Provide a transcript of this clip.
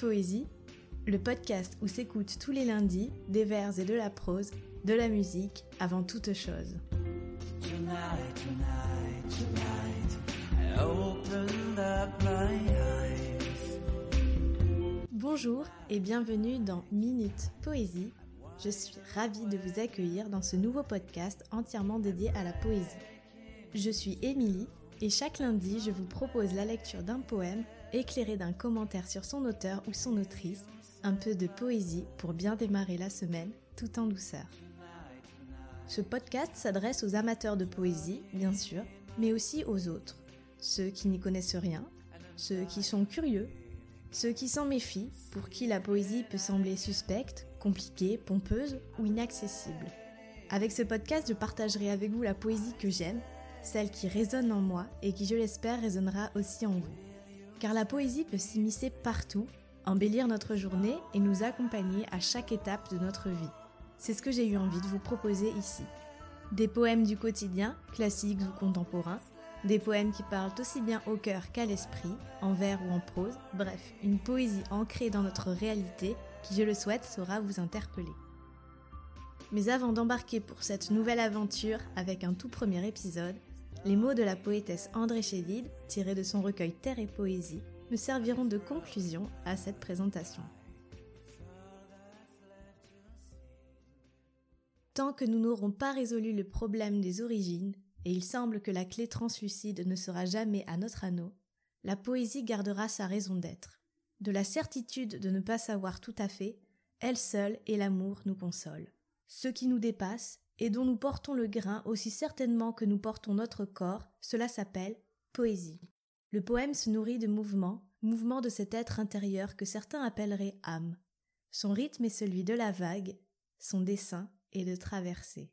Poésie, le podcast où s'écoutent tous les lundis des vers et de la prose, de la musique avant toute chose. Bonjour et bienvenue dans Minute Poésie. Je suis ravie de vous accueillir dans ce nouveau podcast entièrement dédié à la poésie. Je suis Émilie et chaque lundi je vous propose la lecture d'un poème éclairé d'un commentaire sur son auteur ou son autrice, un peu de poésie pour bien démarrer la semaine tout en douceur. Ce podcast s'adresse aux amateurs de poésie, bien sûr, mais aussi aux autres, ceux qui n'y connaissent rien, ceux qui sont curieux, ceux qui s'en méfient, pour qui la poésie peut sembler suspecte, compliquée, pompeuse ou inaccessible. Avec ce podcast, je partagerai avec vous la poésie que j'aime, celle qui résonne en moi et qui, je l'espère, résonnera aussi en vous car la poésie peut s'immiscer partout, embellir notre journée et nous accompagner à chaque étape de notre vie. C'est ce que j'ai eu envie de vous proposer ici. Des poèmes du quotidien, classiques ou contemporains, des poèmes qui parlent aussi bien au cœur qu'à l'esprit, en vers ou en prose, bref, une poésie ancrée dans notre réalité qui, je le souhaite, saura vous interpeller. Mais avant d'embarquer pour cette nouvelle aventure avec un tout premier épisode, les mots de la poétesse André Chédid, tirés de son recueil Terre et Poésie, me serviront de conclusion à cette présentation. Tant que nous n'aurons pas résolu le problème des origines, et il semble que la clé translucide ne sera jamais à notre anneau, la poésie gardera sa raison d'être. De la certitude de ne pas savoir tout à fait, elle seule et l'amour nous consolent. Ce qui nous dépasse, et dont nous portons le grain aussi certainement que nous portons notre corps, cela s'appelle poésie. Le poème se nourrit de mouvements, mouvements de cet être intérieur que certains appelleraient âme. Son rythme est celui de la vague, son dessin est de traverser.